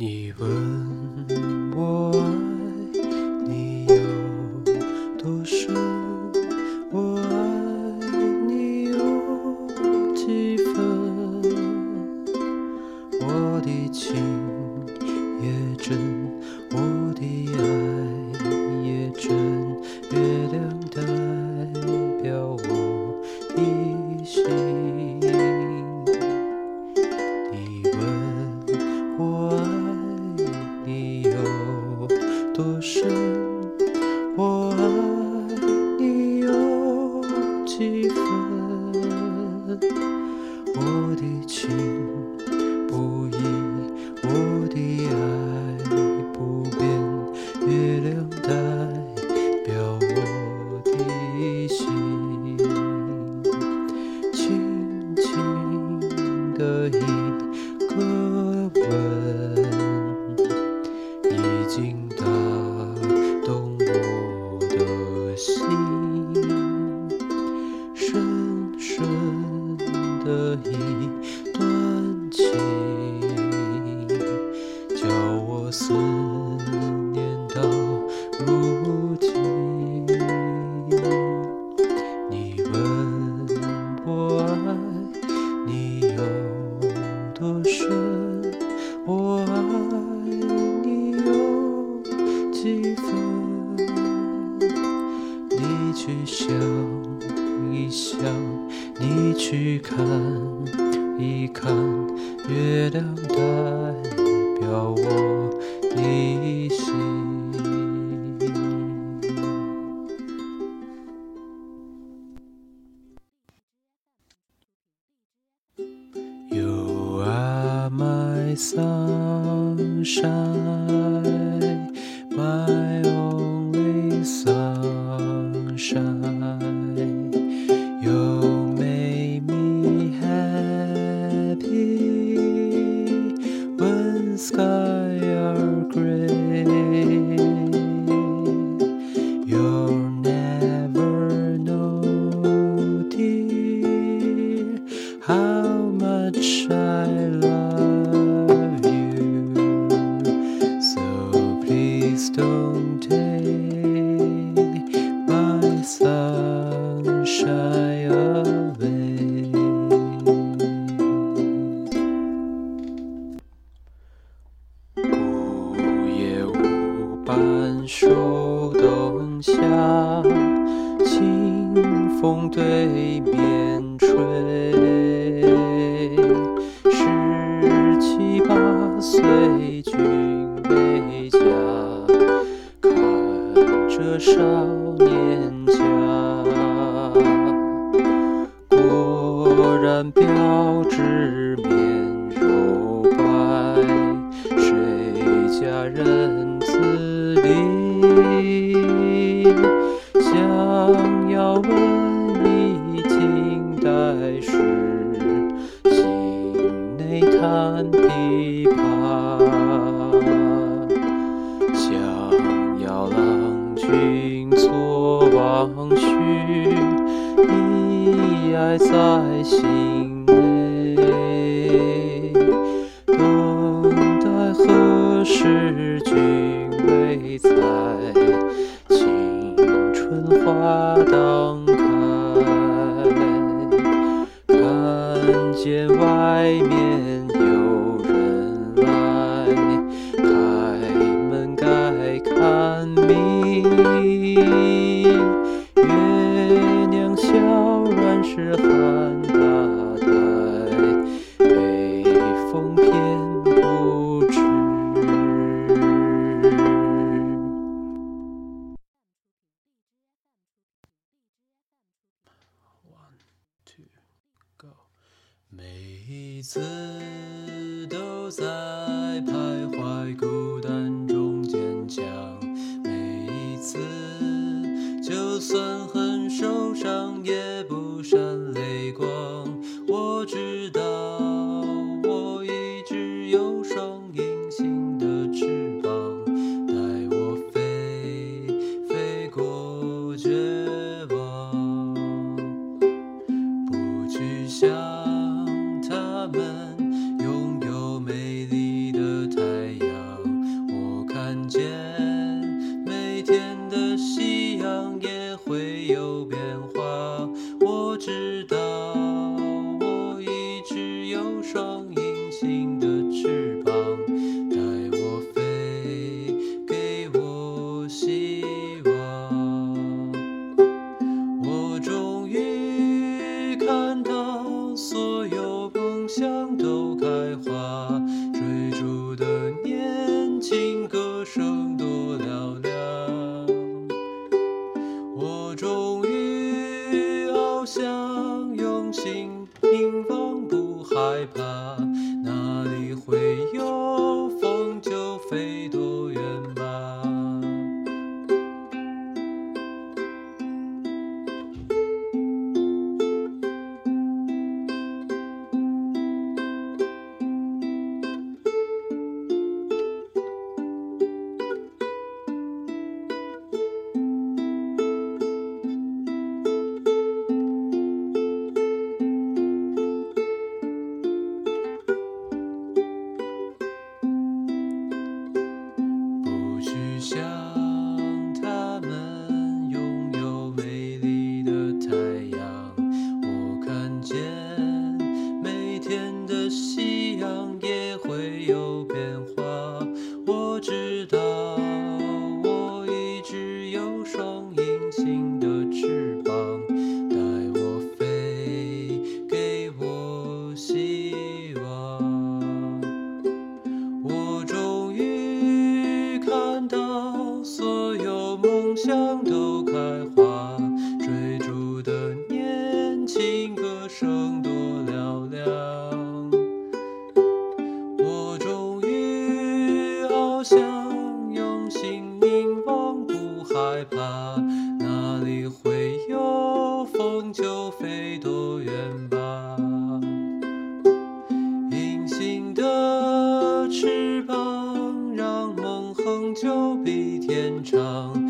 你问我爱你有多深，我爱你有几分？我的情我的情不移，我的爱不变，月亮代表我的心。轻轻的一个的一段情，想，你去看一看，月亮代表我的心。You are my sunshine, 风对面吹。十七八岁君回家，看着少年家。果然标致面肉白，谁家人子弟？想要问已经代时，心内弹琵琶。想要郎君做往绪，一爱在心内。等待何时君为才，青春花当月亮小软是寒大带，北风偏不知。每一次都在徘徊孤单中坚强，算很受伤也不闪泪光。我知道我一直有双隐形的翅膀，带我飞，飞过绝望。不去想他们拥有美丽的太阳，我看见想他们拥有美丽的太阳我看见每天的夕阳也会有变化。长。